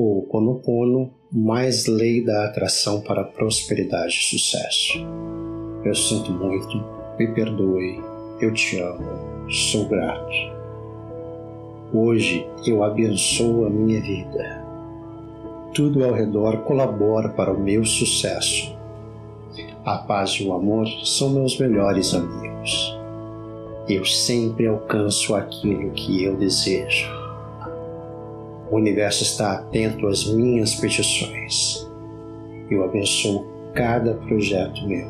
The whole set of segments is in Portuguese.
O Ponopono, mais lei da atração para prosperidade e sucesso. Eu sinto muito, me perdoe, eu te amo, sou grato. Hoje eu abençoo a minha vida. Tudo ao redor colabora para o meu sucesso. A paz e o amor são meus melhores amigos. Eu sempre alcanço aquilo que eu desejo. O universo está atento às minhas petições. Eu abençoo cada projeto meu.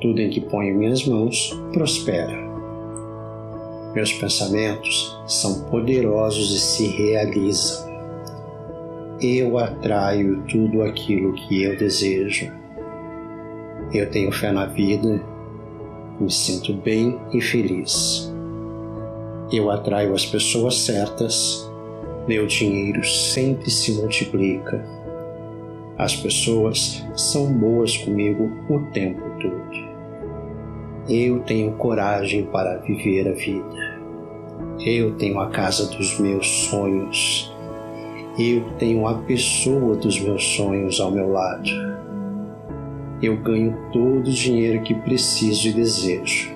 Tudo em que ponho minhas mãos prospera. Meus pensamentos são poderosos e se realizam. Eu atraio tudo aquilo que eu desejo. Eu tenho fé na vida, me sinto bem e feliz. Eu atraio as pessoas certas meu dinheiro sempre se multiplica. As pessoas são boas comigo o tempo todo. Eu tenho coragem para viver a vida. Eu tenho a casa dos meus sonhos. Eu tenho a pessoa dos meus sonhos ao meu lado. Eu ganho todo o dinheiro que preciso e desejo.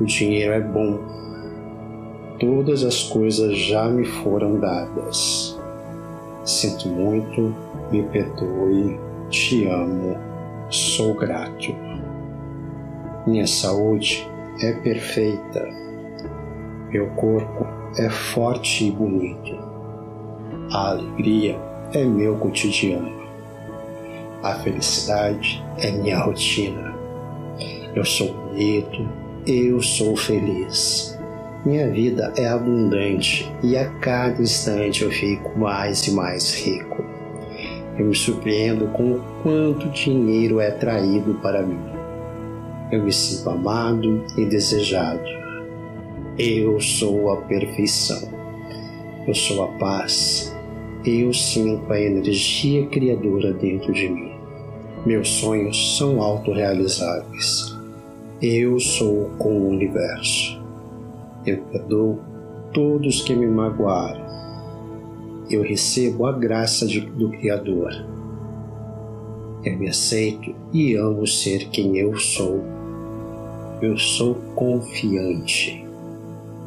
O dinheiro é bom todas as coisas já me foram dadas. Sinto muito, me perdoe, te amo, sou grato. Minha saúde é perfeita. Meu corpo é forte e bonito. A alegria é meu cotidiano. A felicidade é minha rotina. Eu sou bonito, eu sou feliz. Minha vida é abundante e a cada instante eu fico mais e mais rico. Eu me surpreendo com o quanto dinheiro é traído para mim. Eu me sinto amado e desejado. Eu sou a perfeição. Eu sou a paz. Eu sinto a energia criadora dentro de mim. Meus sonhos são autorrealizáveis. Eu sou com o universo. Eu perdoo todos que me magoaram. Eu recebo a graça de, do Criador. Eu me aceito e amo ser quem eu sou. Eu sou confiante.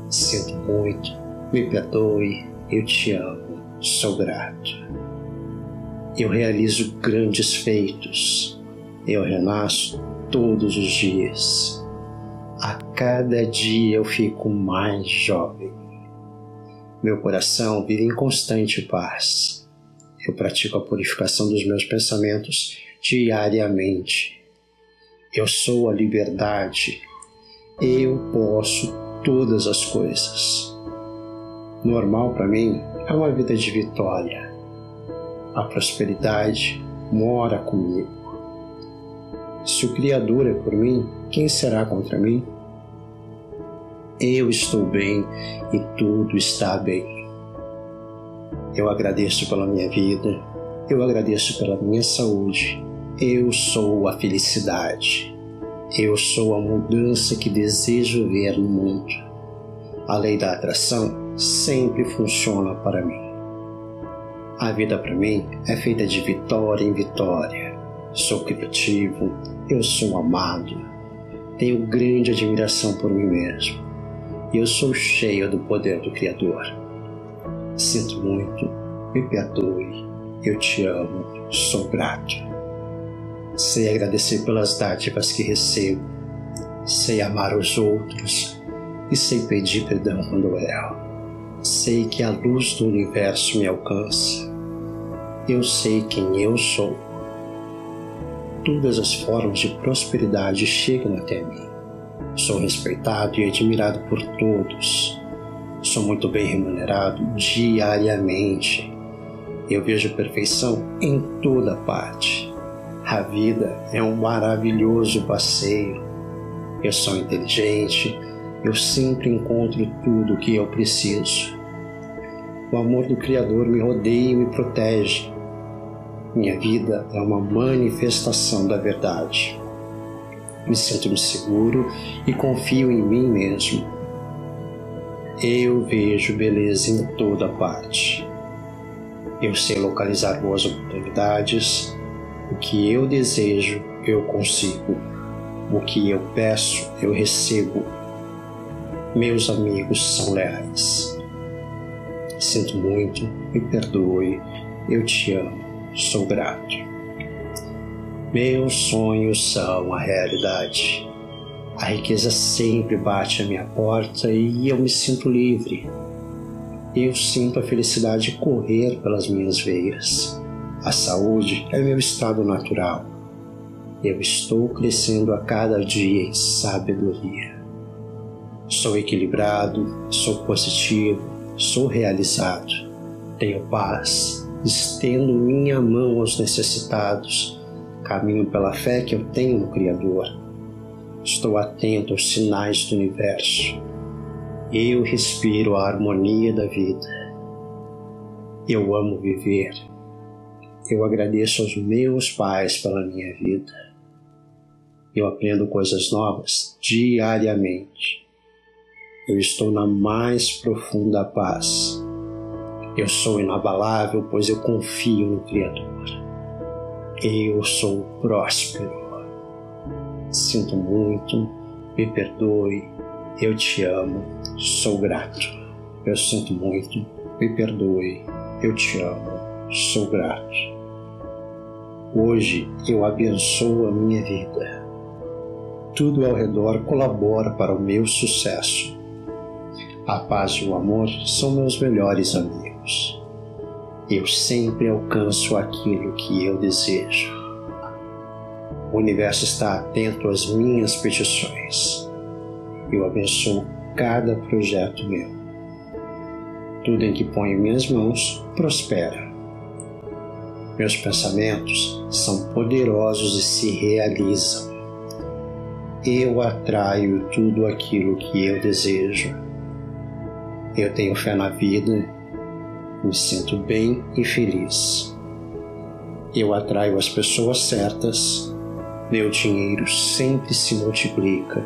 Sinto muito, me perdoe, eu te amo, sou grato. Eu realizo grandes feitos. Eu renasço todos os dias. A cada dia eu fico mais jovem. Meu coração vive em constante paz. Eu pratico a purificação dos meus pensamentos diariamente. Eu sou a liberdade. Eu posso todas as coisas. Normal para mim é uma vida de vitória. A prosperidade mora comigo. Se o Criador é por mim, quem será contra mim? Eu estou bem e tudo está bem. Eu agradeço pela minha vida, eu agradeço pela minha saúde, eu sou a felicidade, eu sou a mudança que desejo ver no mundo. A lei da atração sempre funciona para mim. A vida para mim é feita de vitória em vitória. Sou criativo, eu sou amado, tenho grande admiração por mim mesmo. Eu sou cheio do poder do Criador. Sinto muito, me perdoe, eu te amo, sou grato. Sei agradecer pelas dádivas que recebo, sei amar os outros e sei pedir perdão quando eu erro. Sei que a luz do universo me alcança. Eu sei quem eu sou todas as formas de prosperidade chegam até mim. Sou respeitado e admirado por todos. Sou muito bem remunerado diariamente. Eu vejo perfeição em toda parte. A vida é um maravilhoso passeio. Eu sou inteligente, eu sempre encontro tudo o que eu preciso. O amor do Criador me rodeia e me protege. Minha vida é uma manifestação da verdade. Me sinto seguro e confio em mim mesmo. Eu vejo beleza em toda parte. Eu sei localizar boas oportunidades. O que eu desejo, eu consigo. O que eu peço, eu recebo. Meus amigos são leais. Sinto muito, me perdoe, eu te amo, sou grato. Meus sonhos são a realidade. A riqueza sempre bate à minha porta e eu me sinto livre. Eu sinto a felicidade correr pelas minhas veias. A saúde é meu estado natural. Eu estou crescendo a cada dia em sabedoria. Sou equilibrado, sou positivo, sou realizado. Tenho paz, estendo minha mão aos necessitados, caminho pela fé que eu tenho no Criador. Estou atento aos sinais do universo. Eu respiro a harmonia da vida. Eu amo viver. Eu agradeço aos meus pais pela minha vida. Eu aprendo coisas novas diariamente. Eu estou na mais profunda paz. Eu sou inabalável, pois eu confio no Criador. Eu sou próspero. Sinto muito, me perdoe, eu te amo, sou grato. Eu sinto muito, me perdoe, eu te amo, sou grato. Hoje eu abençoo a minha vida. Tudo ao redor colabora para o meu sucesso. A paz e o amor são meus melhores amigos. Eu sempre alcanço aquilo que eu desejo. O universo está atento às minhas petições eu abençoo cada projeto meu. Tudo em que ponho minhas mãos prospera. Meus pensamentos são poderosos e se realizam. Eu atraio tudo aquilo que eu desejo. Eu tenho fé na vida, me sinto bem e feliz. Eu atraio as pessoas certas, meu dinheiro sempre se multiplica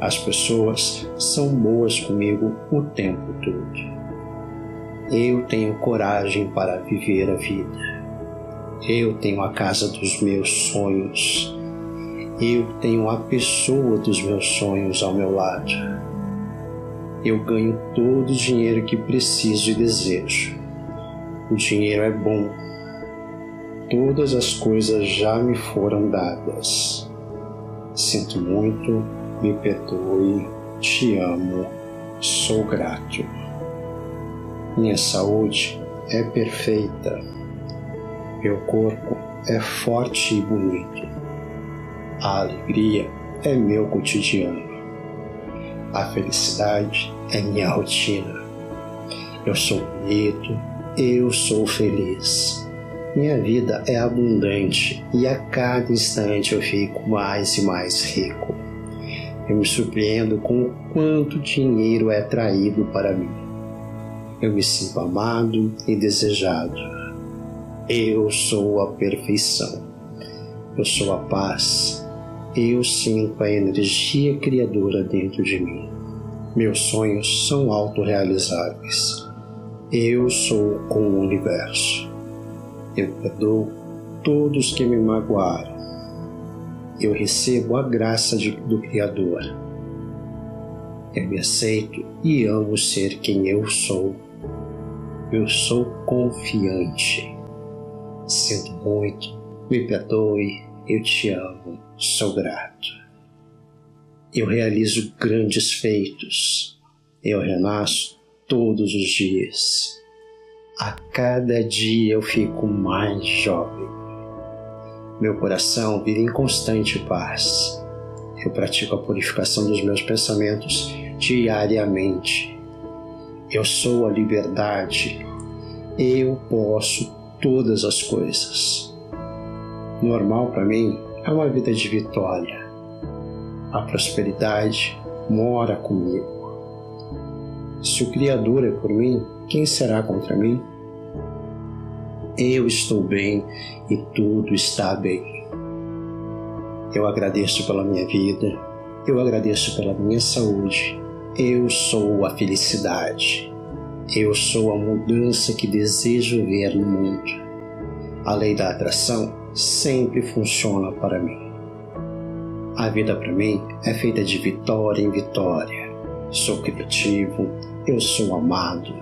as pessoas são boas comigo o tempo todo. Eu tenho coragem para viver a vida. Eu tenho a casa dos meus sonhos. Eu tenho a pessoa dos meus sonhos ao meu lado. Eu ganho todo o dinheiro que preciso e desejo. O dinheiro é bom. Todas as coisas já me foram dadas. Sinto muito me perdoe, te amo, sou grato. Minha saúde é perfeita, meu corpo é forte e bonito. A alegria é meu cotidiano, a felicidade é minha rotina. Eu sou bonito, eu sou feliz. Minha vida é abundante e a cada instante eu fico mais e mais rico. Eu me surpreendo com o quanto dinheiro é traído para mim. Eu me sinto amado e desejado. Eu sou a perfeição. Eu sou a paz. Eu sinto a energia criadora dentro de mim. Meus sonhos são autorrealizáveis. Eu sou com o universo. Eu perdoo todos que me magoaram eu recebo a graça de, do Criador. Eu me aceito e amo ser quem eu sou. Eu sou confiante. Sinto muito, me perdoe, eu te amo, sou grato. Eu realizo grandes feitos. Eu renasço todos os dias. A cada dia eu fico mais jovem. Meu coração vive em constante paz. Eu pratico a purificação dos meus pensamentos diariamente. Eu sou a liberdade. Eu posso todas as coisas. Normal para mim é uma vida de vitória. A prosperidade mora comigo. Se o Criador é por mim, quem será contra mim? eu estou bem e tudo está bem. Eu agradeço pela minha vida, eu agradeço pela minha saúde, eu sou a felicidade, Eu sou a mudança que desejo ver no mundo. A lei da atração sempre funciona para mim. A vida para mim é feita de vitória em vitória. Sou criativo, eu sou amado,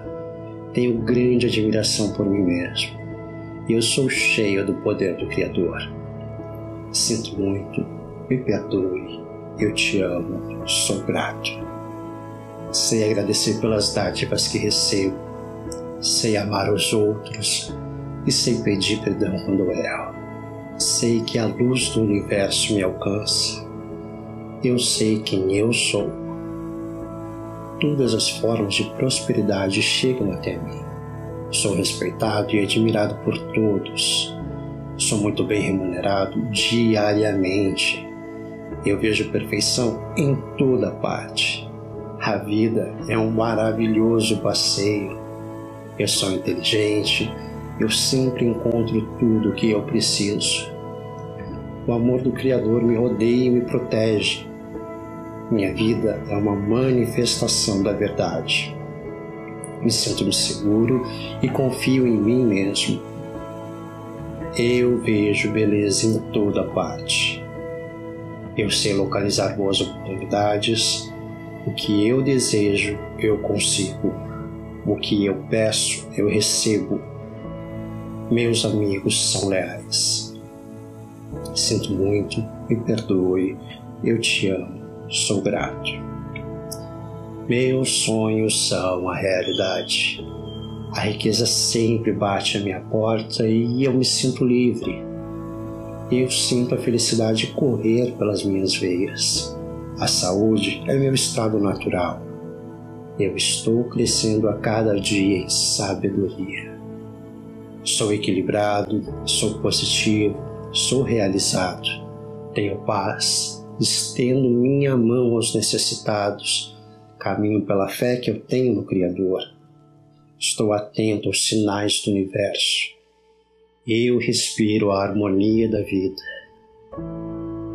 tenho grande admiração por mim mesmo. Eu sou cheio do poder do Criador. Sinto muito, me perdoe, eu te amo, sou grato. Sei agradecer pelas dádivas que recebo, sei amar os outros e sei pedir perdão quando erro. Sei que a luz do universo me alcança. Eu sei quem eu sou. Todas as formas de prosperidade chegam até mim. Sou respeitado e admirado por todos. Sou muito bem remunerado diariamente. Eu vejo perfeição em toda parte. A vida é um maravilhoso passeio. Eu sou inteligente, eu sempre encontro tudo o que eu preciso. O amor do Criador me rodeia e me protege. Minha vida é uma manifestação da verdade. Me sinto seguro e confio em mim mesmo. Eu vejo beleza em toda parte. Eu sei localizar boas oportunidades o que eu desejo, eu consigo. O que eu peço, eu recebo. Meus amigos são leais. Sinto muito, me perdoe, eu te amo, sou grato. Meus sonhos são a realidade. A riqueza sempre bate à minha porta e eu me sinto livre. Eu sinto a felicidade correr pelas minhas veias. A saúde é meu estado natural. Eu estou crescendo a cada dia em sabedoria. Sou equilibrado, sou positivo, sou realizado. Tenho paz, estendo minha mão aos necessitados, caminho pela fé que eu tenho no Criador. Estou atento aos sinais do universo. Eu respiro a harmonia da vida.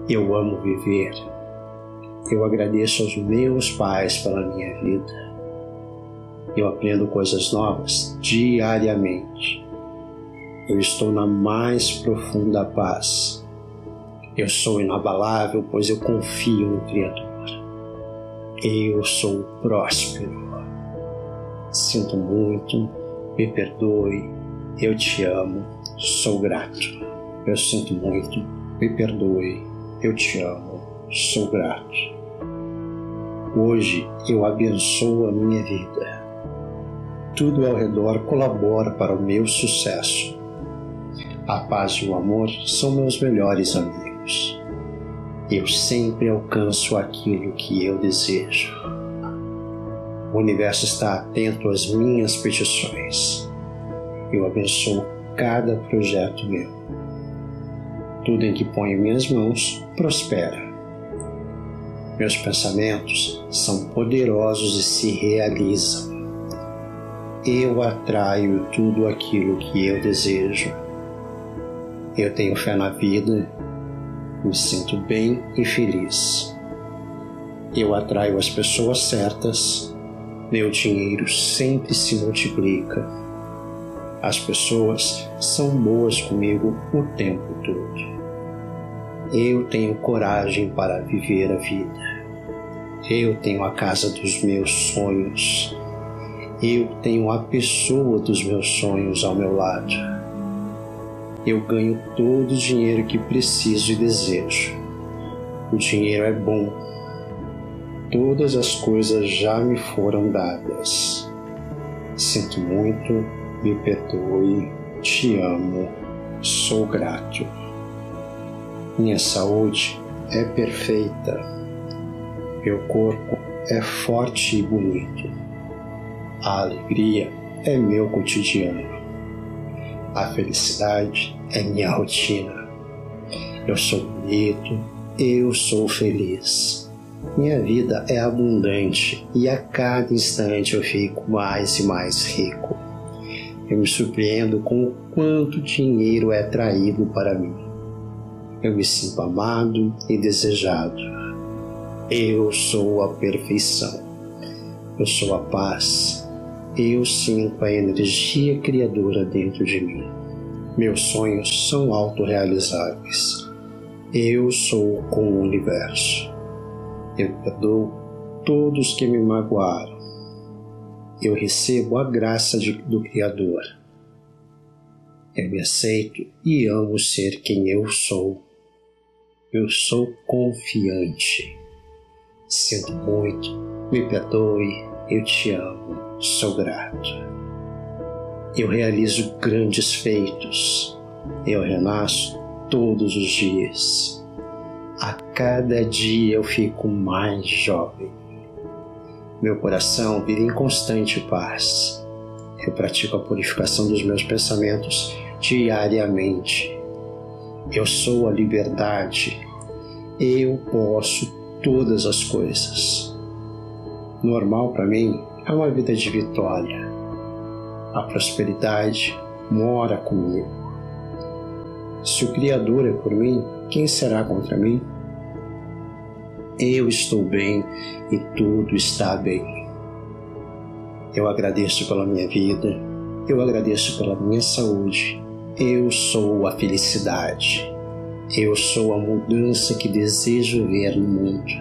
Eu amo viver eu agradeço aos meus pais pela minha vida. Eu aprendo coisas novas diariamente. Eu estou na mais profunda paz. Eu sou inabalável, pois eu confio no Criador. Eu sou próspero. Sinto muito, me perdoe, eu te amo, sou grato. Eu sinto muito, me perdoe, eu te amo, sou grato. Hoje eu abençoo a minha vida. Tudo ao redor colabora para o meu sucesso. A paz e o amor são meus melhores amigos. Eu sempre alcanço aquilo que eu desejo. O universo está atento às minhas petições. Eu abençoo cada projeto meu. Tudo em que ponho minhas mãos prospera meus pensamentos são poderosos e se realizam. Eu atraio tudo aquilo que eu desejo. Eu tenho fé na vida, me sinto bem e feliz. Eu atraio as pessoas certas, meu dinheiro sempre se multiplica. As pessoas são boas comigo o tempo todo. Eu tenho coragem para viver a vida. Eu tenho a casa dos meus sonhos. Eu tenho a pessoa dos meus sonhos ao meu lado. Eu ganho todo o dinheiro que preciso e desejo. O dinheiro é bom. Todas as coisas já me foram dadas. Sinto muito, me perdoe, te amo, sou grato. Minha saúde é perfeita. Meu corpo é forte e bonito. A alegria é meu cotidiano. A felicidade é minha rotina. Eu sou bonito, eu sou feliz. Minha vida é abundante e a cada instante eu fico mais e mais rico. Eu me surpreendo com o quanto dinheiro é traído para mim eu me sinto amado e desejado. Eu sou a perfeição. Eu sou a paz. Eu sinto a energia criadora dentro de mim. Meus sonhos são autorrealizáveis. Eu sou com o universo. Eu perdoo todos que me magoaram. Eu recebo a graça de, do Criador. Eu me aceito e amo ser quem eu sou. Eu sou confiante. Sinto muito, me perdoe, eu te amo, sou grato. Eu realizo grandes feitos, eu renasço todos os dias. A cada dia eu fico mais jovem. Meu coração vive em constante paz. Eu pratico a purificação dos meus pensamentos diariamente. Eu sou a liberdade. Eu posso todas as coisas. Normal para mim é uma vida de vitória. A prosperidade mora comigo. Se o Criador é por mim, quem será contra mim? Eu estou bem e tudo está bem. Eu agradeço pela minha vida, eu agradeço pela minha saúde. Eu sou a felicidade. Eu sou a mudança que desejo ver no mundo.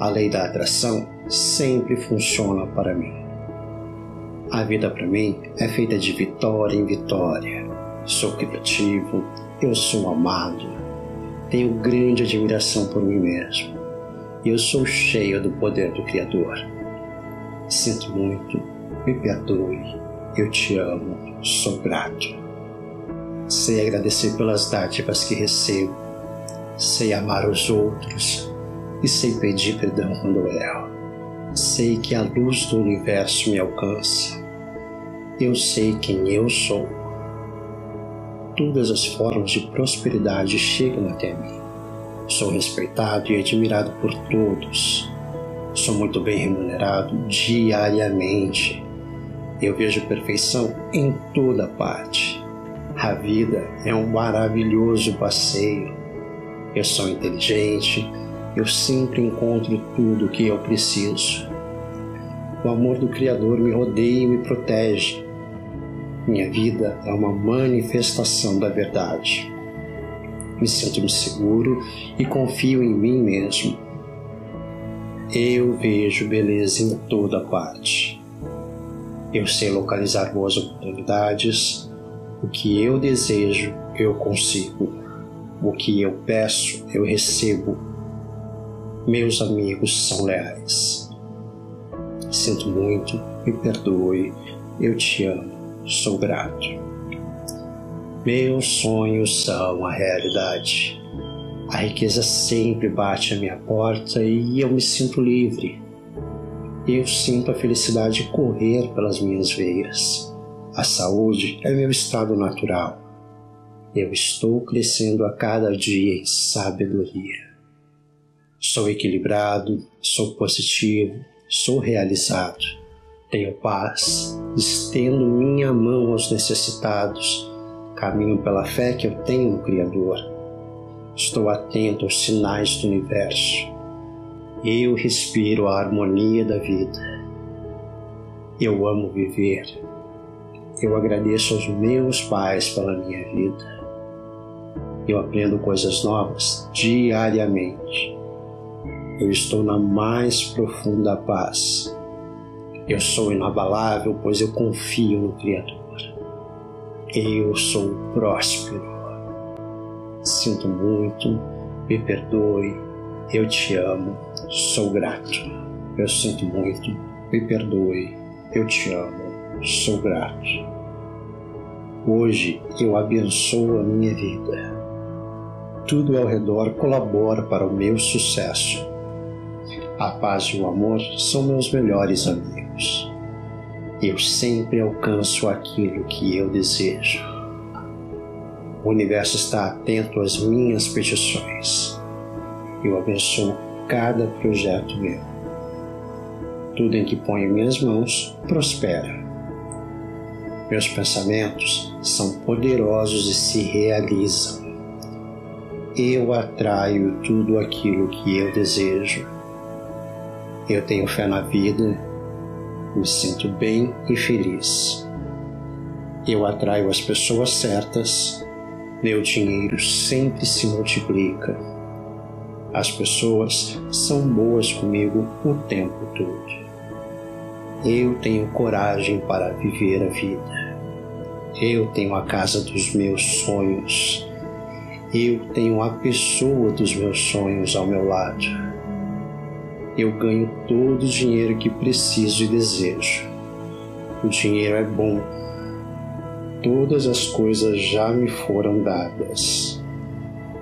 A lei da atração sempre funciona para mim. A vida para mim é feita de vitória em vitória. Sou criativo, eu sou amado, tenho grande admiração por mim mesmo. Eu sou cheio do poder do Criador. Sinto muito, me perdoe, eu te amo, sou grato. Sei agradecer pelas dádivas que recebo, sei amar os outros e sei pedir perdão quando erro. Sei que a luz do universo me alcança. Eu sei quem eu sou. Todas as formas de prosperidade chegam até mim. Sou respeitado e admirado por todos. Sou muito bem remunerado diariamente. Eu vejo perfeição em toda parte. A vida é um maravilhoso passeio. Eu sou inteligente, eu sempre encontro tudo o que eu preciso. O amor do Criador me rodeia e me protege. Minha vida é uma manifestação da verdade. Me sinto seguro e confio em mim mesmo. Eu vejo beleza em toda parte. Eu sei localizar boas oportunidades. O que eu desejo, eu consigo. O que eu peço, eu recebo meus amigos são leais. Sinto muito, me perdoe, eu te amo, sou grato. Meus sonhos são a realidade. A riqueza sempre bate à minha porta e eu me sinto livre. Eu sinto a felicidade correr pelas minhas veias. A saúde é meu estado natural. Eu estou crescendo a cada dia em sabedoria. Sou equilibrado, sou positivo, sou realizado. Tenho paz, estendo minha mão aos necessitados, caminho pela fé que eu tenho no Criador. Estou atento aos sinais do universo. Eu respiro a harmonia da vida. Eu amo viver. Eu agradeço aos meus pais pela minha vida. Eu aprendo coisas novas diariamente eu estou na mais profunda paz. Eu sou inabalável, pois eu confio no Criador. Eu sou próspero. Sinto muito, me perdoe, eu te amo, sou grato. Eu sinto muito, me perdoe, eu te amo, sou grato. Hoje eu abençoo a minha vida. Tudo ao redor colabora para o meu sucesso a paz e o amor são meus melhores amigos. Eu sempre alcanço aquilo que eu desejo. O universo está atento às minhas petições. Eu abençoo cada projeto meu. Tudo em que ponho minhas mãos prospera. Meus pensamentos são poderosos e se realizam. Eu atraio tudo aquilo que eu desejo eu tenho fé na vida, me sinto bem e feliz. Eu atraio as pessoas certas, meu dinheiro sempre se multiplica. As pessoas são boas comigo o tempo todo. Eu tenho coragem para viver a vida. Eu tenho a casa dos meus sonhos. Eu tenho a pessoa dos meus sonhos ao meu lado. Eu ganho todo o dinheiro que preciso e desejo. O dinheiro é bom. Todas as coisas já me foram dadas.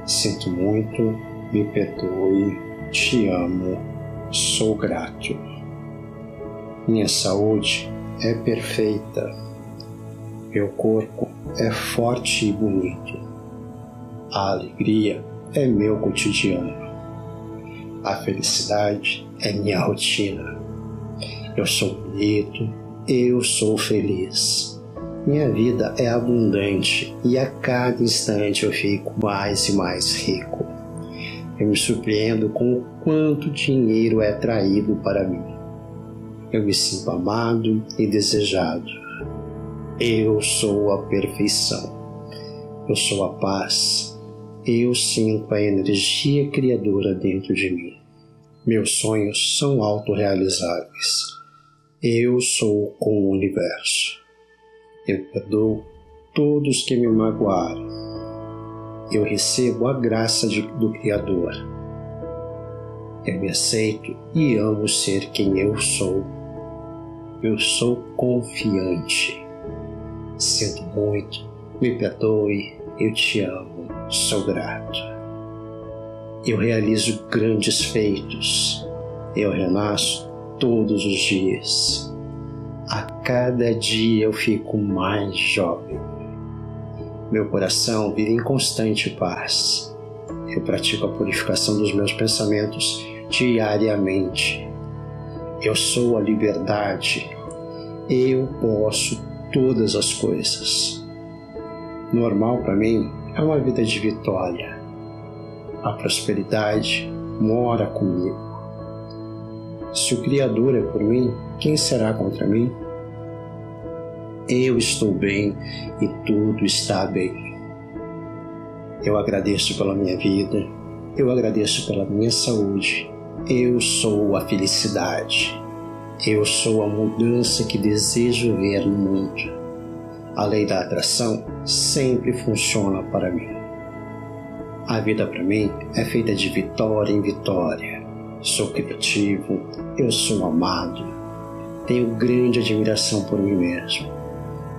Sinto muito, me perdoe, te amo, sou grato. Minha saúde é perfeita. Meu corpo é forte e bonito. A alegria é meu cotidiano. A felicidade é minha rotina. Eu sou bonito, eu sou feliz. Minha vida é abundante e a cada instante eu fico mais e mais rico. Eu me surpreendo com o quanto dinheiro é traído para mim. Eu me sinto amado e desejado. Eu sou a perfeição. Eu sou a paz. Eu sinto a energia criadora dentro de mim. Meus sonhos são autorrealizáveis. Eu sou com o universo. Eu perdoo todos que me magoaram. Eu recebo a graça de, do Criador. Eu me aceito e amo ser quem eu sou eu sou confiante. Sinto muito, me perdoe, eu te amo, sou grato. Eu realizo grandes feitos, eu renasço todos os dias. A cada dia eu fico mais jovem. Meu coração vive em constante paz. Eu pratico a purificação dos meus pensamentos diariamente. Eu sou a liberdade eu posso todas as coisas. Normal para mim é uma vida de vitória. A prosperidade mora comigo. Se o Criador é por mim, quem será contra mim? Eu estou bem e tudo está bem. Eu agradeço pela minha vida, eu agradeço pela minha saúde, eu sou a felicidade. Eu sou a mudança que desejo ver no mundo. A lei da atração sempre funciona para mim. A vida para mim é feita de vitória em vitória. Sou criativo, eu sou amado, tenho grande admiração por mim mesmo.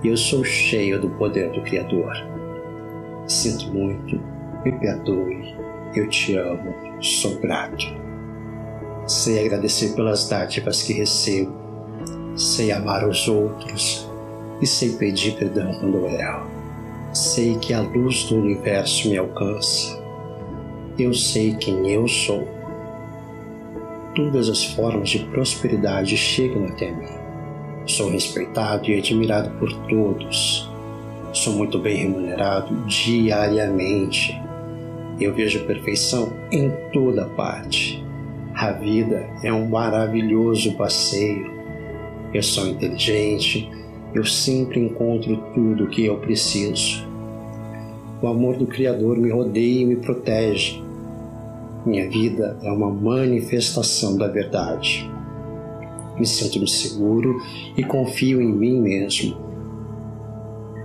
Eu sou cheio do poder do Criador. Sinto muito, me perdoe, eu te amo, sou grato. Sei agradecer pelas dádivas que recebo, sei amar os outros e sei pedir perdão quando erro. Sei que a luz do universo me alcança. Eu sei quem eu sou. Todas as formas de prosperidade chegam até mim. Sou respeitado e admirado por todos. Sou muito bem remunerado diariamente. Eu vejo perfeição em toda parte a vida é um maravilhoso passeio. Eu sou inteligente, eu sempre encontro tudo o que eu preciso. O amor do Criador me rodeia e me protege. Minha vida é uma manifestação da verdade. Me sinto seguro e confio em mim mesmo.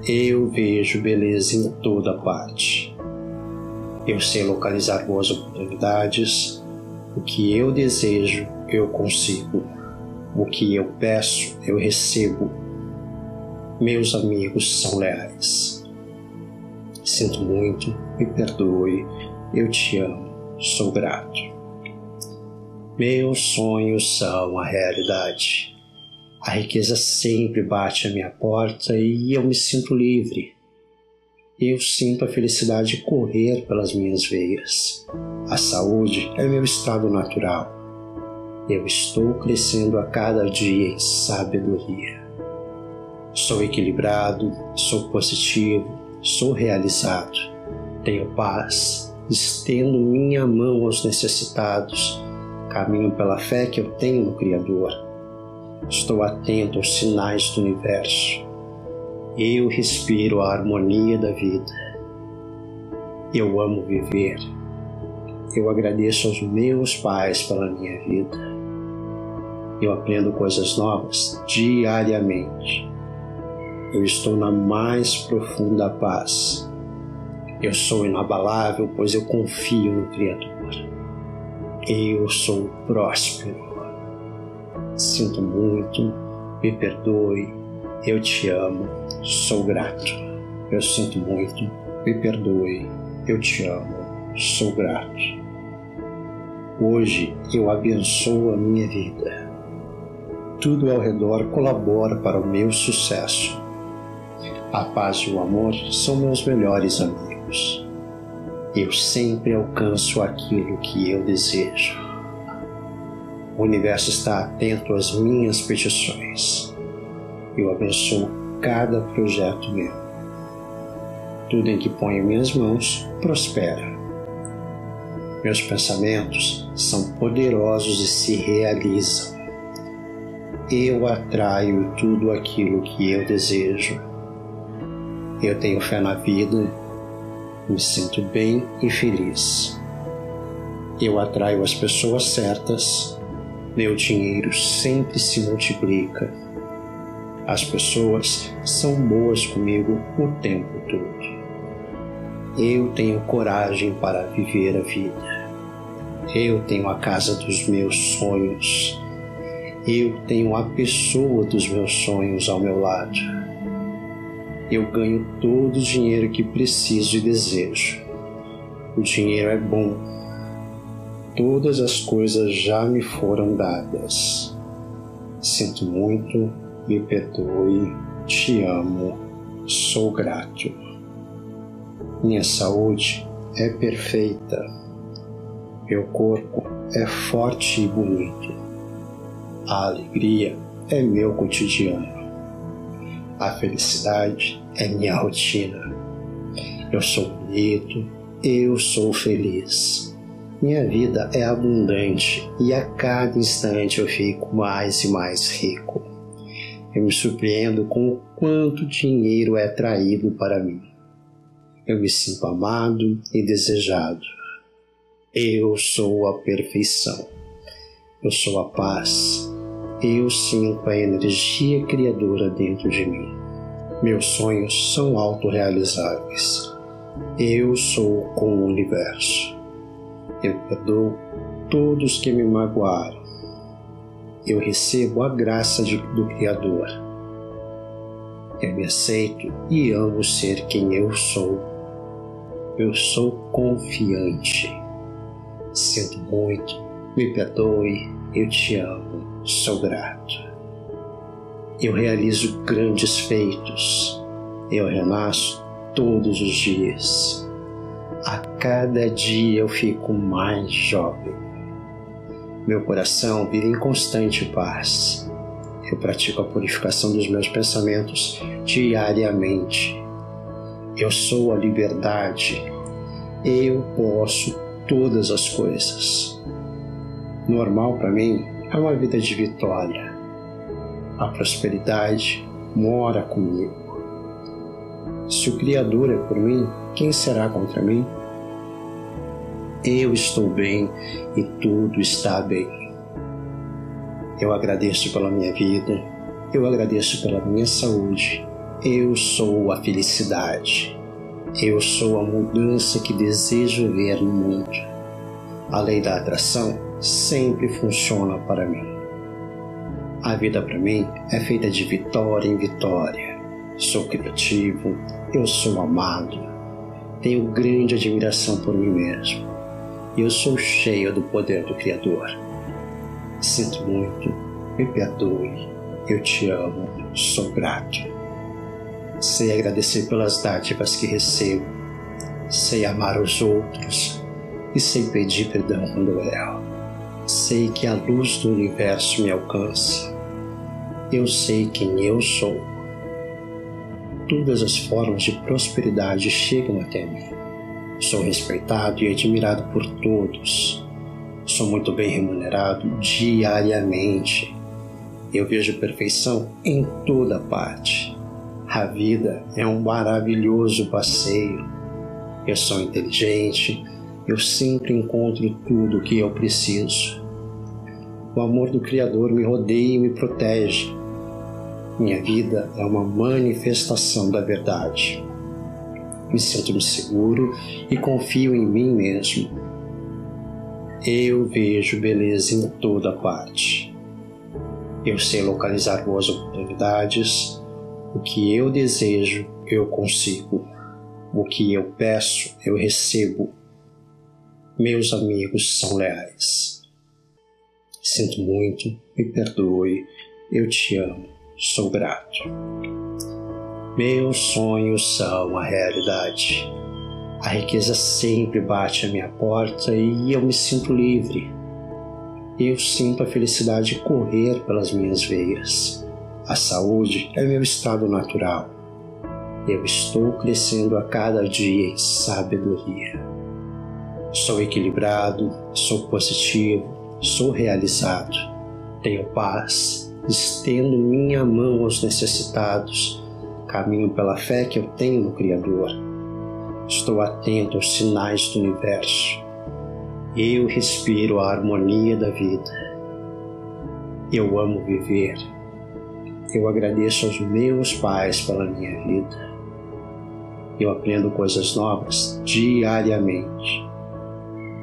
Eu vejo beleza em toda parte. Eu sei localizar boas oportunidades o que eu desejo, eu consigo. O que eu peço, eu recebo. Meus amigos são leais. Sinto muito, me perdoe, eu te amo, sou grato. Meus sonhos são a realidade. A riqueza sempre bate à minha porta e eu me sinto livre eu sinto a felicidade correr pelas minhas veias. A saúde é meu estado natural. Eu estou crescendo a cada dia em sabedoria. Sou equilibrado, sou positivo, sou realizado. Tenho paz, estendo minha mão aos necessitados, caminho pela fé que eu tenho no Criador. Estou atento aos sinais do universo. Eu respiro a harmonia da vida. Eu amo viver. Eu agradeço aos meus pais pela minha vida. Eu aprendo coisas novas diariamente. Eu estou na mais profunda paz. Eu sou inabalável, pois eu confio no Criador. Eu sou próspero sinto muito, me perdoe, eu te amo, sou grato. Eu sinto muito, me perdoe, eu te amo, sou grato. Hoje eu abençoo a minha vida. Tudo ao redor colabora para o meu sucesso. A paz e o amor são meus melhores amigos. Eu sempre alcanço aquilo que eu desejo. O universo está atento às minhas petições. Eu abençoo cada projeto meu. Tudo em que ponho minhas mãos prospera. Meus pensamentos são poderosos e se realizam. Eu atraio tudo aquilo que eu desejo. Eu tenho fé na vida, me sinto bem e feliz. Eu atraio as pessoas certas meu dinheiro sempre se multiplica. As pessoas são boas comigo o tempo todo. Eu tenho coragem para viver a vida. Eu tenho a casa dos meus sonhos. Eu tenho a pessoa dos meus sonhos ao meu lado. Eu ganho todo o dinheiro que preciso e desejo. O dinheiro é bom todas as coisas já me foram dadas. Sinto muito, me perdoe, te amo, sou grato. Minha saúde é perfeita. Meu corpo é forte e bonito. A alegria é meu cotidiano. A felicidade é minha rotina. Eu sou bonito, eu sou feliz. Minha vida é abundante e a cada instante eu fico mais e mais rico. Eu me surpreendo com o quanto dinheiro é traído para mim. Eu me sinto amado e desejado. Eu sou a perfeição. Eu sou a paz. Eu sinto a energia criadora dentro de mim. Meus sonhos são autorrealizáveis. Eu sou com o universo. Eu perdoo todos que me magoaram. Eu recebo a graça de, do Criador. Eu me aceito e amo ser quem eu sou. Eu sou confiante. Sinto muito, me perdoe, eu te amo, sou grato. Eu realizo grandes feitos. Eu renasço todos os dias. A cada dia eu fico mais jovem. Meu coração vive em constante paz. Eu pratico a purificação dos meus pensamentos diariamente. Eu sou a liberdade. Eu posso todas as coisas. Normal para mim é uma vida de vitória. A prosperidade mora comigo. Se o Criador é por mim, quem será contra mim? Eu estou bem e tudo está bem. Eu agradeço pela minha vida, eu agradeço pela minha saúde, eu sou a felicidade, eu sou a mudança que desejo ver no mundo. A lei da atração sempre funciona para mim. A vida para mim é feita de vitória em vitória. Sou criativo, eu sou amado, tenho grande admiração por mim mesmo. Eu sou cheio do poder do Criador. Sinto muito, me perdoe, eu te amo, sou grato. Sei agradecer pelas dádivas que recebo, sei amar os outros e sei pedir perdão quando erro. Sei que a luz do universo me alcança. Eu sei quem eu sou todas as formas de prosperidade chegam até mim. Sou respeitado e admirado por todos. Sou muito bem remunerado diariamente. Eu vejo perfeição em toda parte. A vida é um maravilhoso passeio. Eu sou inteligente, eu sempre encontro tudo o que eu preciso. O amor do Criador me rodeia e me protege. Minha vida é uma manifestação da verdade. Me sinto seguro e confio em mim mesmo. Eu vejo beleza em toda parte. Eu sei localizar boas oportunidades. O que eu desejo, eu consigo. O que eu peço, eu recebo. Meus amigos são leais. Sinto muito, me perdoe, eu te amo, sou grato. Meus sonhos são a realidade. A riqueza sempre bate à minha porta e eu me sinto livre eu sinto a felicidade correr pelas minhas veias. A saúde é meu estado natural. Eu estou crescendo a cada dia em sabedoria. Sou equilibrado, sou positivo, sou realizado. Tenho paz, estendo minha mão aos necessitados, caminho pela fé que eu tenho no Criador. Estou atento aos sinais do universo eu respiro a harmonia da vida. Eu amo viver. Eu agradeço aos meus pais pela minha vida. Eu aprendo coisas novas diariamente.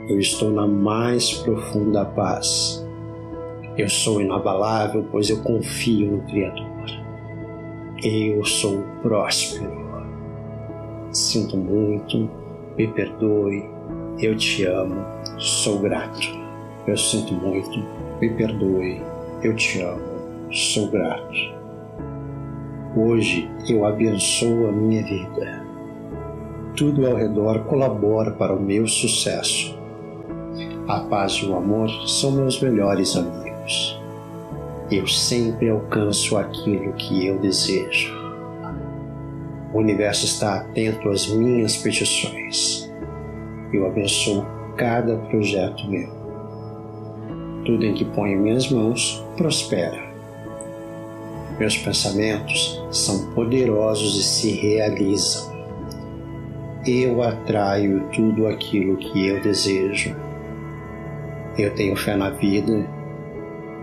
Eu estou na mais profunda paz. Eu sou inabalável, pois eu confio no Criador. Eu sou próspero. Sinto muito, me perdoe, eu te amo, sou grato. Eu sinto muito, me perdoe, eu te amo, sou grato. Hoje eu abençoo a minha vida. Tudo ao redor colabora para o meu sucesso. A paz e o amor são meus melhores amigos. Eu sempre alcanço aquilo que eu desejo. O universo está atento às minhas petições eu abençoo cada projeto meu. Tudo em que ponho minhas mãos prospera. Meus pensamentos são poderosos e se realizam. Eu atraio tudo aquilo que eu desejo. Eu tenho fé na vida,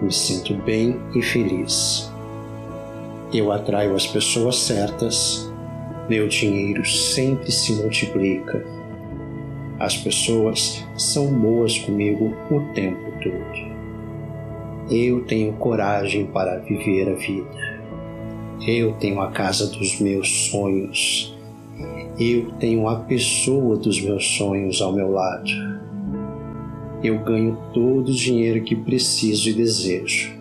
me sinto bem e feliz. Eu atraio as pessoas certas, meu dinheiro sempre se multiplica as pessoas são boas comigo o tempo todo. Eu tenho coragem para viver a vida. Eu tenho a casa dos meus sonhos. Eu tenho a pessoa dos meus sonhos ao meu lado. Eu ganho todo o dinheiro que preciso e desejo.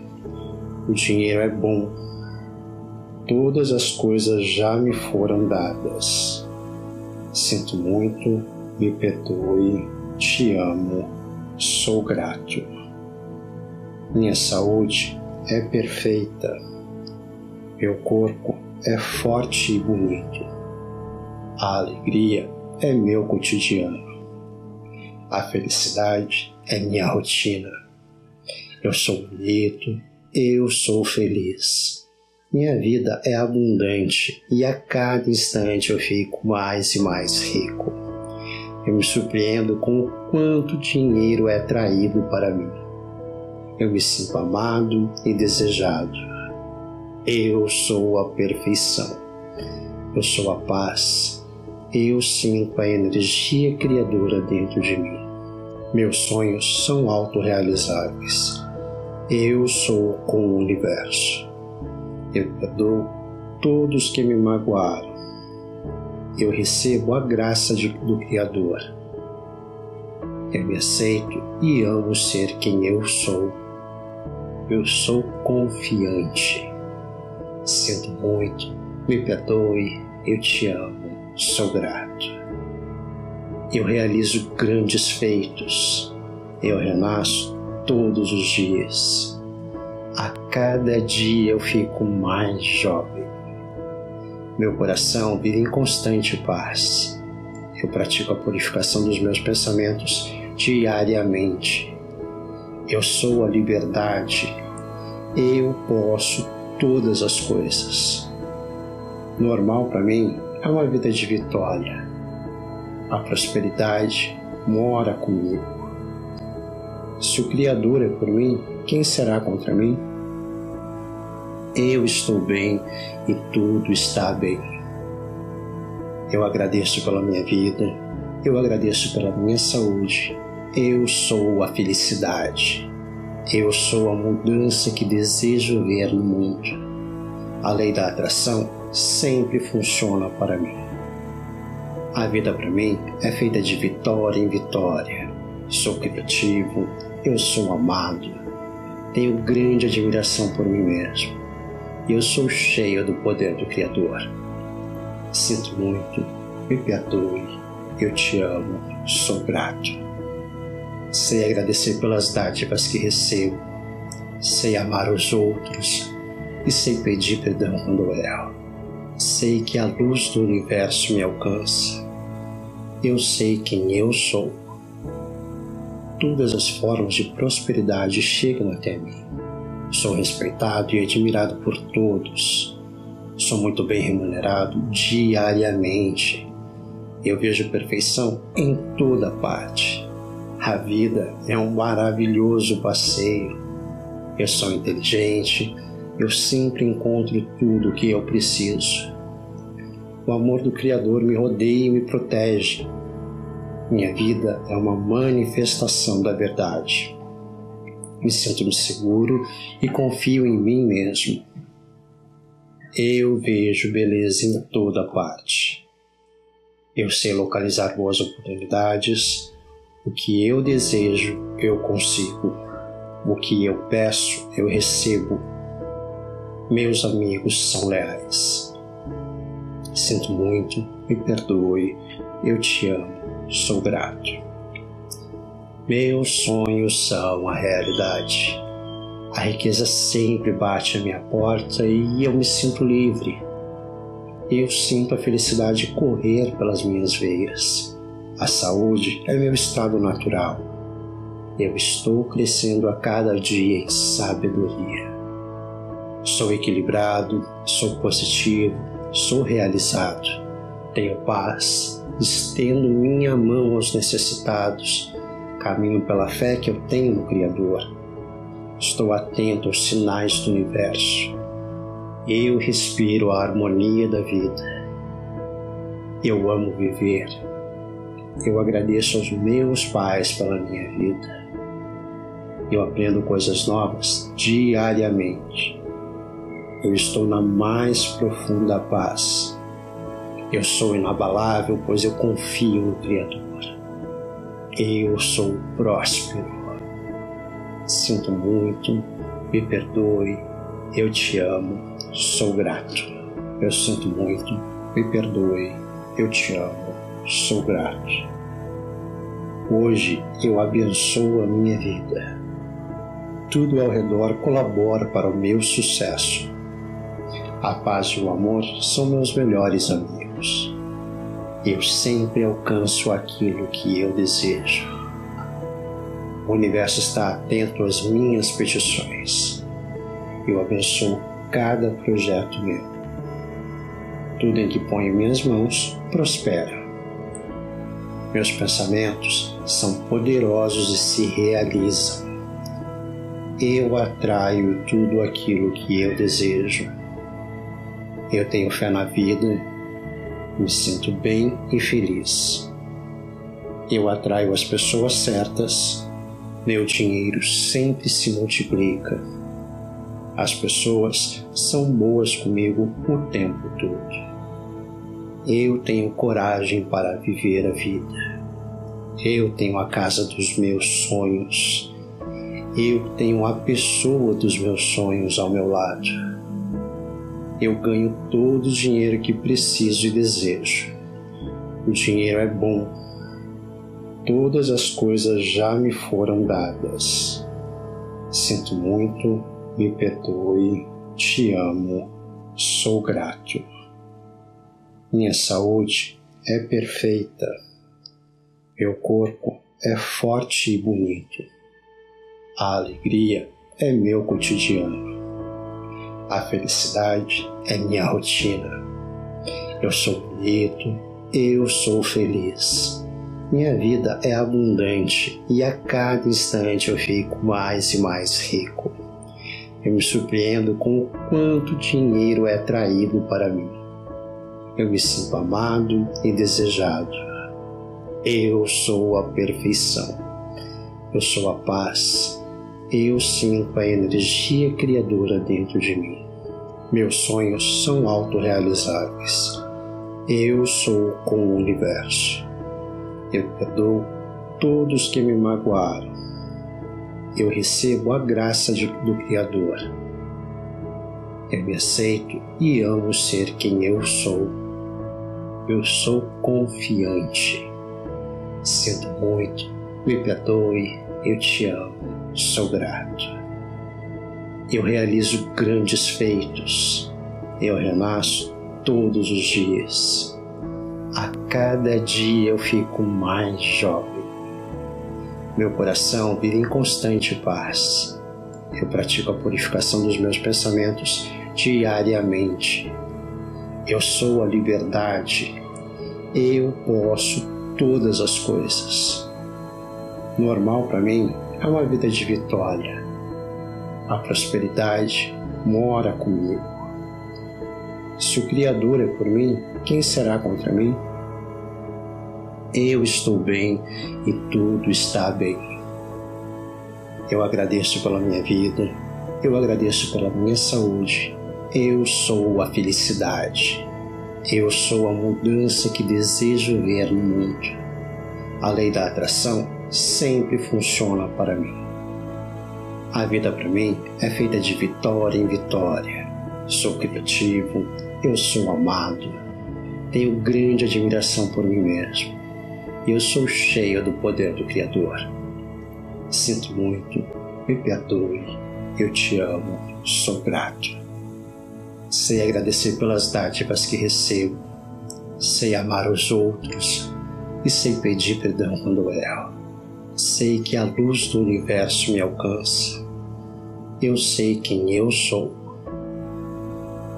O dinheiro é bom. Todas as coisas já me foram dadas. Sinto muito, me perdoe, te amo, sou grato. Minha saúde é perfeita, meu corpo é forte e bonito. A alegria é meu cotidiano. A felicidade é minha rotina. Eu sou bonito, eu sou feliz. Minha vida é abundante e a cada instante eu fico mais e mais rico. Eu me surpreendo com o quanto dinheiro é traído para mim. Eu me sinto amado e desejado. Eu sou a perfeição. Eu sou a paz. Eu sinto a energia criadora dentro de mim. Meus sonhos são autorrealizáveis. Eu sou com o universo. Eu perdoo todos que me magoaram eu recebo a graça de, do Criador. Eu me aceito e amo ser quem eu sou. Eu sou confiante. Sinto muito, me perdoe, eu te amo, sou grato. Eu realizo grandes feitos. Eu renasço todos os dias. A cada dia eu fico mais jovem. Meu coração vive em constante paz. Eu pratico a purificação dos meus pensamentos diariamente. Eu sou a liberdade. Eu posso todas as coisas. Normal para mim é uma vida de vitória. A prosperidade mora comigo. Se o Criador é por mim, quem será contra mim? Eu estou bem e tudo está bem. Eu agradeço pela minha vida, eu agradeço pela minha saúde, eu sou a felicidade. Eu sou a mudança que desejo ver no mundo. A lei da atração sempre funciona para mim. A vida para mim é feita de vitória em vitória. Sou criativo, eu sou amado, tenho grande admiração por mim mesmo. Eu sou cheio do poder do Criador. Sinto muito, me perdoe, eu te amo, sou grato. Sei agradecer pelas dádivas que recebo, sei amar os outros e sei pedir perdão quando erro. Sei que a luz do universo me alcança. Eu sei quem eu sou. Todas as formas de prosperidade chegam até mim. Sou respeitado e admirado por todos. Sou muito bem remunerado diariamente. Eu vejo perfeição em toda parte. A vida é um maravilhoso passeio. Eu sou inteligente, eu sempre encontro tudo o que eu preciso. O amor do Criador me rodeia e me protege. Minha vida é uma manifestação da verdade. Me sinto seguro e confio em mim mesmo. Eu vejo beleza em toda parte. Eu sei localizar boas oportunidades o que eu desejo, eu consigo. O que eu peço, eu recebo. Meus amigos são leais. Sinto muito, me perdoe, eu te amo, sou grato. Meus sonhos são a realidade. A riqueza sempre bate à minha porta e eu me sinto livre. Eu sinto a felicidade correr pelas minhas veias. A saúde é meu estado natural. Eu estou crescendo a cada dia em sabedoria. Sou equilibrado, sou positivo, sou realizado. Tenho paz, estendo minha mão aos necessitados, caminho pela fé que eu tenho no Criador. Estou atento aos sinais do universo. Eu respiro a harmonia da vida. Eu amo viver eu agradeço aos meus pais pela minha vida. Eu aprendo coisas novas diariamente. Eu estou na mais profunda paz. Eu sou inabalável, pois eu confio no Criador. Eu sou próspero. Sinto muito, me perdoe, eu te amo, sou grato. Eu sinto muito, me perdoe, eu te amo, sou grato. Hoje eu abençoo a minha vida. Tudo ao redor colabora para o meu sucesso. A paz e o amor são meus melhores amigos. Eu sempre alcanço aquilo que eu desejo. O universo está atento às minhas petições. Eu abençoo cada projeto meu. Tudo em que ponho minhas mãos prospera. Meus pensamentos são poderosos e se realizam. Eu atraio tudo aquilo que eu desejo. Eu tenho fé na vida, me sinto bem e feliz. Eu atraio as pessoas certas, meu dinheiro sempre se multiplica. As pessoas são boas comigo o tempo todo. Eu tenho coragem para viver a vida. Eu tenho a casa dos meus sonhos. Eu tenho a pessoa dos meus sonhos ao meu lado. Eu ganho todo o dinheiro que preciso e desejo. O dinheiro é bom. Todas as coisas já me foram dadas. Sinto muito, me perdoe, te amo, sou grato. Minha saúde é perfeita. Meu corpo é forte e bonito. A alegria é meu cotidiano. A felicidade é minha rotina. Eu sou bonito, eu sou feliz. Minha vida é abundante e a cada instante eu fico mais e mais rico. Eu me surpreendo com o quanto dinheiro é traído para mim. Eu me sinto amado e desejado. Eu sou a perfeição. Eu sou a paz. Eu sinto a energia criadora dentro de mim. Meus sonhos são autorrealizáveis. Eu sou com o universo. Eu perdoo todos que me magoaram. Eu recebo a graça de, do Criador. Eu me aceito e amo ser quem eu sou. Eu sou confiante. Sinto muito, me perdoe, eu te amo, sou grato. Eu realizo grandes feitos. Eu renasço todos os dias. A cada dia eu fico mais jovem. Meu coração vive em constante paz. Eu pratico a purificação dos meus pensamentos diariamente. Eu sou a liberdade. Eu posso todas as coisas. Normal para mim é uma vida de vitória. A prosperidade mora comigo. Se o Criador é por mim, quem será contra mim? Eu estou bem e tudo está bem. Eu agradeço pela minha vida, eu agradeço pela minha saúde. Eu sou a felicidade. Eu sou a mudança que desejo ver no mundo. A lei da atração sempre funciona para mim. A vida para mim é feita de vitória em vitória. Sou criativo, eu sou amado, tenho grande admiração por mim mesmo. Eu sou cheio do poder do Criador. Sinto muito, me perdoe, eu te amo, sou grato. Sei agradecer pelas dádivas que recebo, sei amar os outros e sei pedir perdão quando erro. Sei que a luz do universo me alcança. Eu sei quem eu sou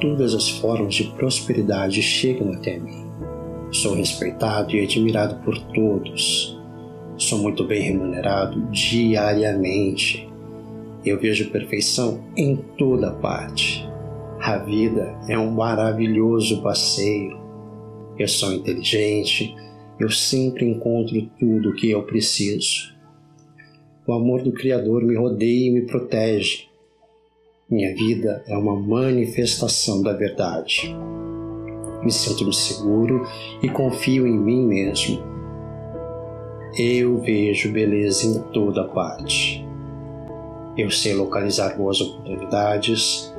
todas as formas de prosperidade chegam até mim. Sou respeitado e admirado por todos. Sou muito bem remunerado diariamente. Eu vejo perfeição em toda parte. A vida é um maravilhoso passeio. Eu sou inteligente, eu sempre encontro tudo o que eu preciso. O amor do Criador me rodeia e me protege. Minha vida é uma manifestação da verdade. Me sinto seguro e confio em mim mesmo. Eu vejo beleza em toda parte. Eu sei localizar boas oportunidades.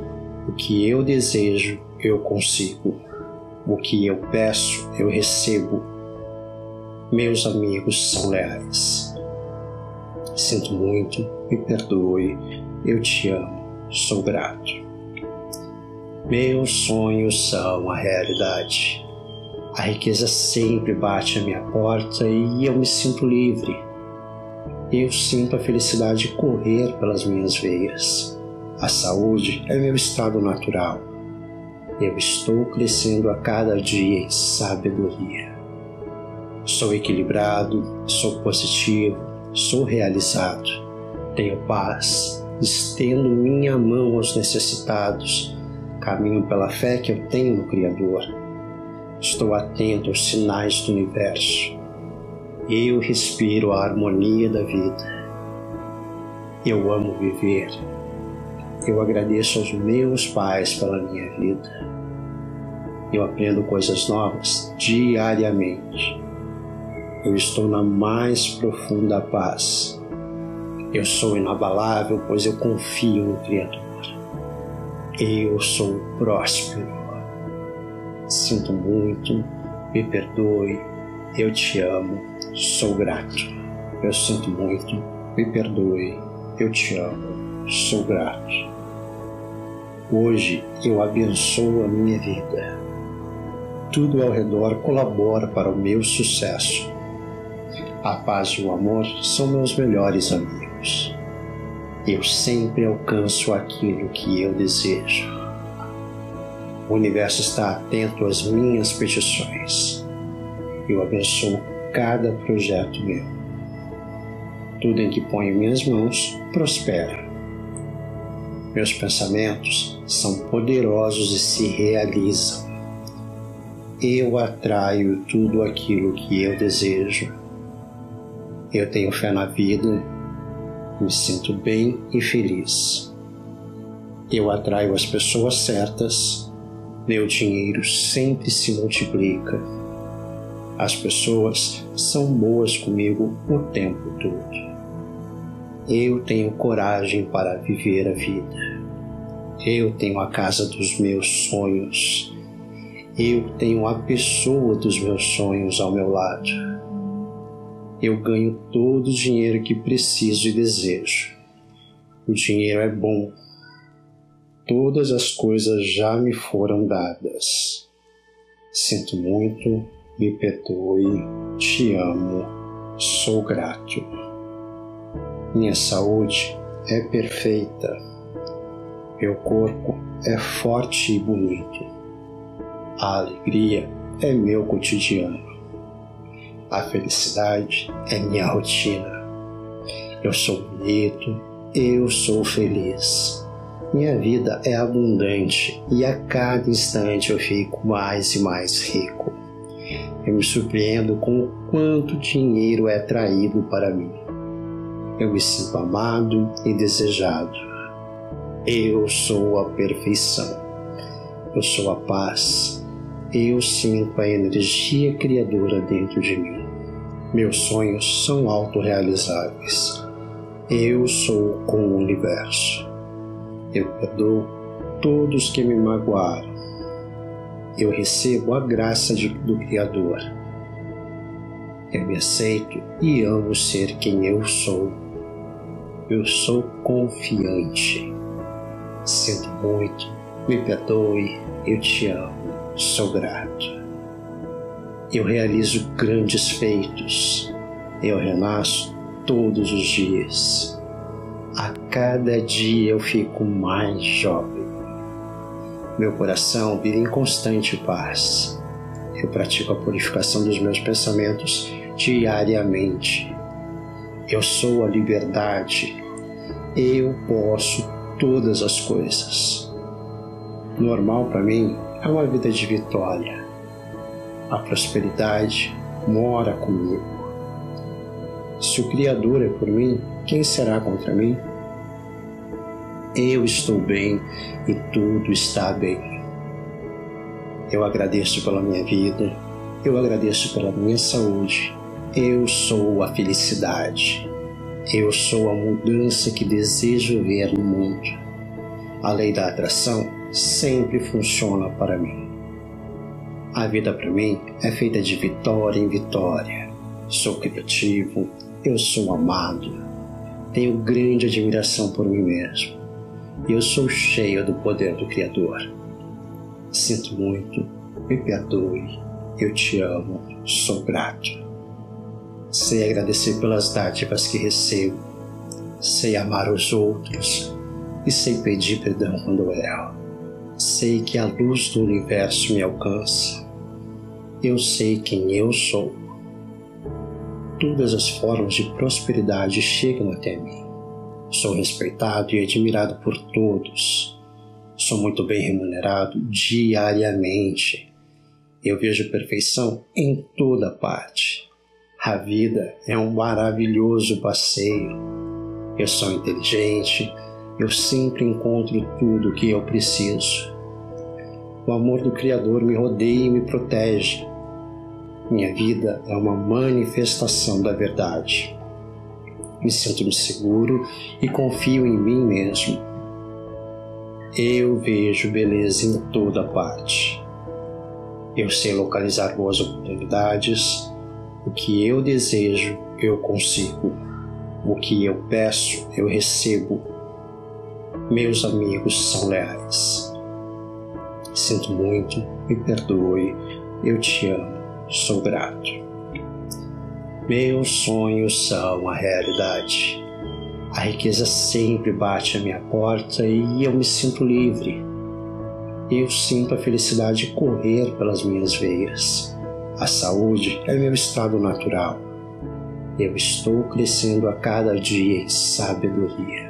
O que eu desejo, eu consigo. O que eu peço, eu recebo. Meus amigos são leais. Sinto muito, me perdoe, eu te amo sou grato. Meus sonhos são a realidade. A riqueza sempre bate à minha porta e eu me sinto livre. Eu sinto a felicidade correr pelas minhas veias. A saúde é meu estado natural. Eu estou crescendo a cada dia em sabedoria. Sou equilibrado, sou positivo, sou realizado, tenho paz, estendo minha mão aos necessitados, caminho pela fé que eu tenho no Criador. Estou atento aos sinais do universo. Eu respiro a harmonia da vida. Eu amo viver. Eu agradeço aos meus pais pela minha vida. Eu aprendo coisas novas diariamente. Eu estou na mais profunda paz eu sou inabalável, pois eu confio no Criador. Eu sou próspero. Sinto muito, me perdoe, eu te amo, sou grato. Eu sinto muito, me perdoe, eu te amo, sou grato. Hoje eu abençoo a minha vida. Tudo ao redor colabora para o meu sucesso. A paz e o amor são meus melhores amigos eu sempre alcanço aquilo que eu desejo. O universo está atento às minhas petições. Eu abençoo cada projeto meu. Tudo em que ponho minhas mãos prospera. Meus pensamentos são poderosos e se realizam. Eu atraio tudo aquilo que eu desejo. Eu tenho fé na vida, me sinto bem e feliz. Eu atraio as pessoas certas, meu dinheiro sempre se multiplica. As pessoas são boas comigo o tempo todo. Eu tenho coragem para viver a vida. Eu tenho a casa dos meus sonhos. Eu tenho a pessoa dos meus sonhos ao meu lado. Eu ganho todo o dinheiro que preciso e desejo. O dinheiro é bom. Todas as coisas já me foram dadas. Sinto muito, me perdoe, te amo, sou grato. Minha saúde é perfeita. Meu corpo é forte e bonito. A alegria é meu cotidiano. A felicidade é minha rotina. Eu sou bonito, eu sou feliz. Minha vida é abundante e a cada instante eu fico mais e mais rico. Eu me surpreendo com o quanto dinheiro é traído para mim eu me sinto amado e desejado. Eu sou a perfeição. Eu sou a paz. Eu sinto a energia criadora dentro de mim. Meus sonhos são autorrealizáveis. Eu sou com o universo. Eu perdoo todos que me magoaram. Eu recebo a graça de, do Criador. Eu me aceito e amo ser quem eu sou eu sou confiante. Sinto muito, me perdoe, eu te amo, sou grato. Eu realizo grandes feitos, eu renasço todos os dias. A cada dia eu fico mais jovem. Meu coração vive em constante paz. Eu pratico a purificação dos meus pensamentos diariamente eu sou a liberdade. Eu posso todas as coisas. Normal para mim é uma vida de vitória. A prosperidade mora comigo. Se o Criador é por mim, quem será contra mim? Eu estou bem e tudo está bem. Eu agradeço pela minha vida, eu agradeço pela minha saúde, eu sou a felicidade. Eu sou a mudança que desejo ver no mundo. A lei da atração sempre funciona para mim. A vida para mim é feita de vitória em vitória. Sou criativo, eu sou amado, tenho grande admiração por mim mesmo. Eu sou cheio do poder do Criador. Sinto muito, me perdoe, eu te amo, sou grato. Sei agradecer pelas dádivas que recebo, sei amar os outros e sei pedir perdão quando erro. Sei que a luz do universo me alcança. Eu sei quem eu sou. Todas as formas de prosperidade chegam até mim. Sou respeitado e admirado por todos. Sou muito bem remunerado diariamente. Eu vejo perfeição em toda parte. A vida é um maravilhoso passeio. Eu sou inteligente, eu sempre encontro tudo o que eu preciso. O amor do Criador me rodeia e me protege. Minha vida é uma manifestação da verdade. Me sinto seguro e confio em mim mesmo. Eu vejo beleza em toda parte. Eu sei localizar boas oportunidades o que eu desejo, eu consigo. O que eu peço, eu recebo. Meus amigos são leais. Sinto muito, me perdoe, eu te amo, sou grato. Meus sonhos são a realidade. A riqueza sempre bate à minha porta e eu me sinto livre. Eu sinto a felicidade correr pelas minhas veias. A saúde é meu estado natural. Eu estou crescendo a cada dia em sabedoria.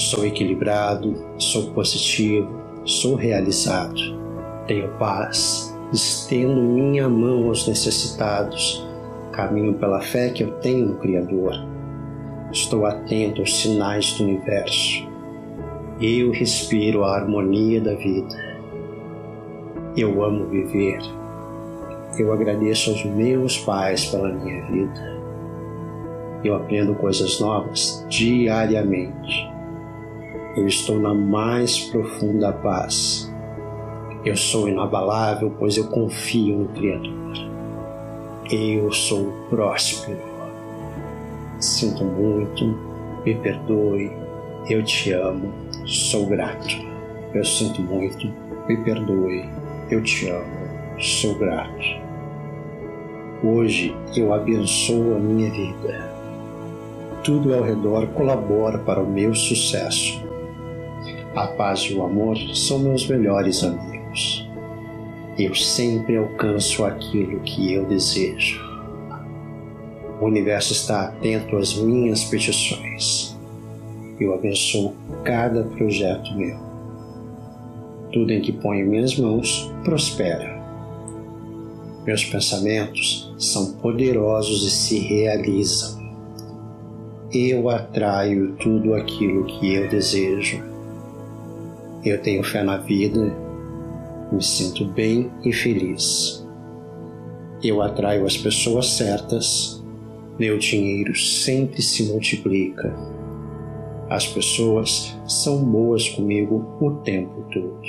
Sou equilibrado, sou positivo, sou realizado. Tenho paz, estendo minha mão aos necessitados. Caminho pela fé que eu tenho no Criador. Estou atento aos sinais do universo. Eu respiro a harmonia da vida. Eu amo viver. Eu agradeço aos meus pais pela minha vida. Eu aprendo coisas novas diariamente. Eu estou na mais profunda paz. Eu sou inabalável, pois eu confio no Criador. Eu sou próspero. Sinto muito, me perdoe, eu te amo sou grato. Eu sinto muito, me perdoe, eu te amo, sou grato. Hoje eu abençoo a minha vida. Tudo ao redor colabora para o meu sucesso. A paz e o amor são meus melhores amigos. Eu sempre alcanço aquilo que eu desejo. O universo está atento às minhas petições eu abençoo cada projeto meu. Tudo em que ponho minhas mãos prospera. Meus pensamentos são poderosos e se realizam. Eu atraio tudo aquilo que eu desejo. Eu tenho fé na vida, me sinto bem e feliz. Eu atraio as pessoas certas, meu dinheiro sempre se multiplica as pessoas são boas comigo o tempo todo.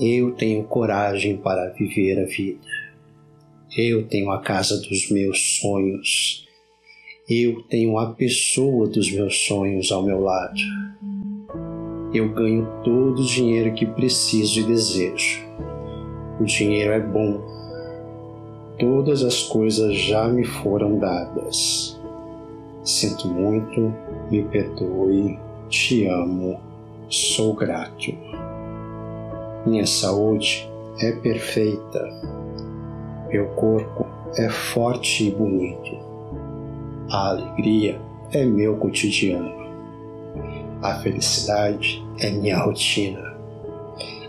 Eu tenho coragem para viver a vida. Eu tenho a casa dos meus sonhos. Eu tenho a pessoa dos meus sonhos ao meu lado. Eu ganho todo o dinheiro que preciso e desejo. O dinheiro é bom. Todas as coisas já me foram dadas. Sinto muito, me perdoe, te amo, sou grato. Minha saúde é perfeita, meu corpo é forte e bonito. A alegria é meu cotidiano. A felicidade é minha rotina.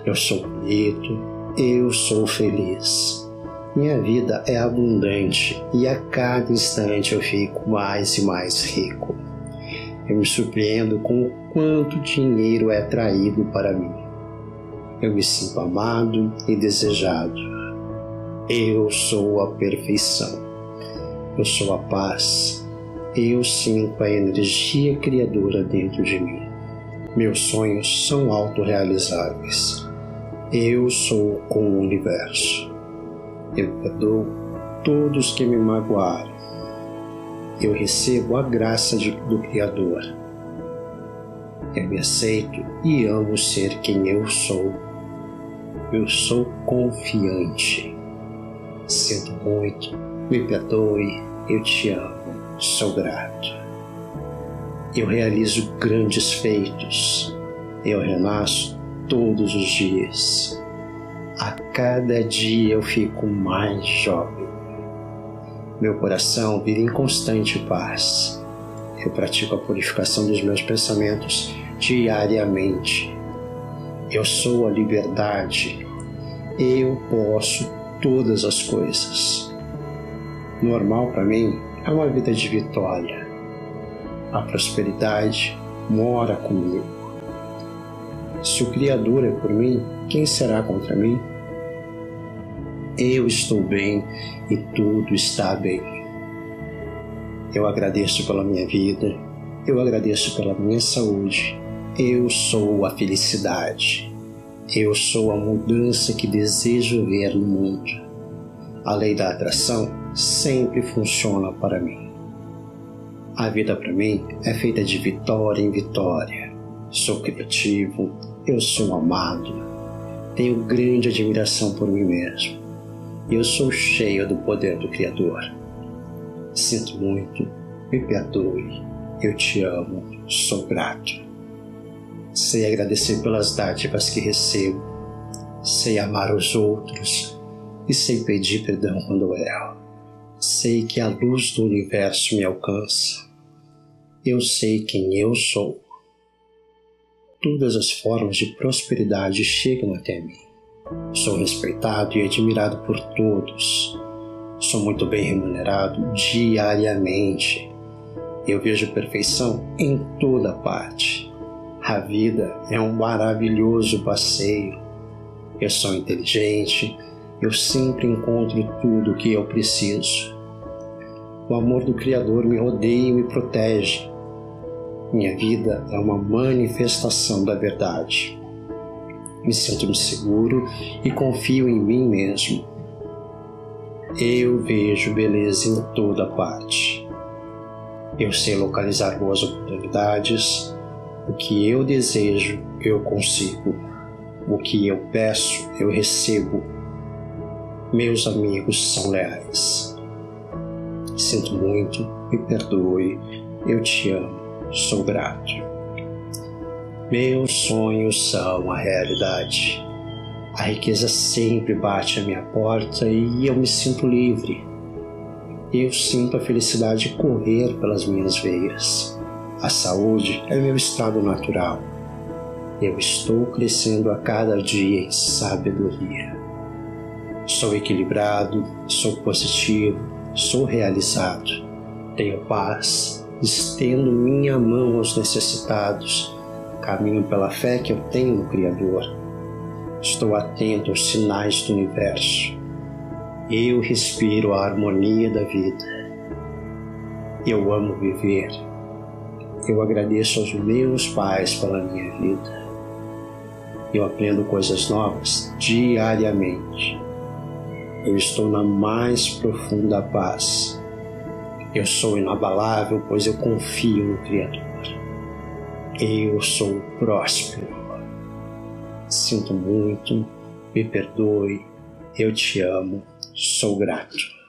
Eu sou bonito, eu sou feliz. Minha vida é abundante e a cada instante eu fico mais e mais rico. Eu me surpreendo com o quanto dinheiro é traído para mim. Eu me sinto amado e desejado. Eu sou a perfeição. Eu sou a paz. Eu sinto a energia criadora dentro de mim. Meus sonhos são autorrealizáveis. Eu sou com o universo. Eu perdoo todos que me magoaram. Eu recebo a graça de, do Criador. Eu me aceito e amo ser quem eu sou. Eu sou confiante. Sinto muito, me perdoe, eu te amo, sou grato. Eu realizo grandes feitos. Eu renasço todos os dias. A cada dia eu fico mais jovem. Meu coração vive em constante paz. Eu pratico a purificação dos meus pensamentos diariamente. Eu sou a liberdade. Eu posso todas as coisas. Normal para mim é uma vida de vitória. A prosperidade mora comigo. Se o Criador é por mim, quem será contra mim? Eu estou bem e tudo está bem. Eu agradeço pela minha vida, eu agradeço pela minha saúde, eu sou a felicidade, eu sou a mudança que desejo ver no mundo. A lei da atração sempre funciona para mim. A vida para mim é feita de vitória em vitória. Sou criativo, eu sou amado, tenho grande admiração por mim mesmo eu sou cheio do poder do Criador. Sinto muito, me perdoe, eu te amo, sou grato. Sei agradecer pelas dádivas que recebo. Sei amar os outros e sei pedir perdão quando erro. Sei que a luz do universo me alcança. Eu sei quem eu sou. Todas as formas de prosperidade chegam até mim. Sou respeitado e admirado por todos. Sou muito bem remunerado diariamente. Eu vejo perfeição em toda parte. A vida é um maravilhoso passeio. Eu sou inteligente, eu sempre encontro tudo o que eu preciso. O amor do Criador me rodeia e me protege. Minha vida é uma manifestação da verdade. Me sinto seguro e confio em mim mesmo. Eu vejo beleza em toda parte. Eu sei localizar boas oportunidades. O que eu desejo, eu consigo. O que eu peço, eu recebo meus amigos são leais. Sinto muito, me perdoe, eu te amo, sou grato. Meus sonhos são a realidade. A riqueza sempre bate à minha porta e eu me sinto livre. Eu sinto a felicidade correr pelas minhas veias. A saúde é meu estado natural. Eu estou crescendo a cada dia em sabedoria. Sou equilibrado, sou positivo, sou realizado. Tenho paz, estendo minha mão aos necessitados, caminho pela fé que eu tenho no Criador. Estou atento aos sinais do universo. Eu respiro a harmonia da vida. Eu amo viver. Eu agradeço aos meus pais pela minha vida. Eu aprendo coisas novas diariamente eu estou na mais profunda paz. Eu sou inabalável, pois eu confio no Criador. Eu sou próspero. Sinto muito, me perdoe, eu te amo, sou grato.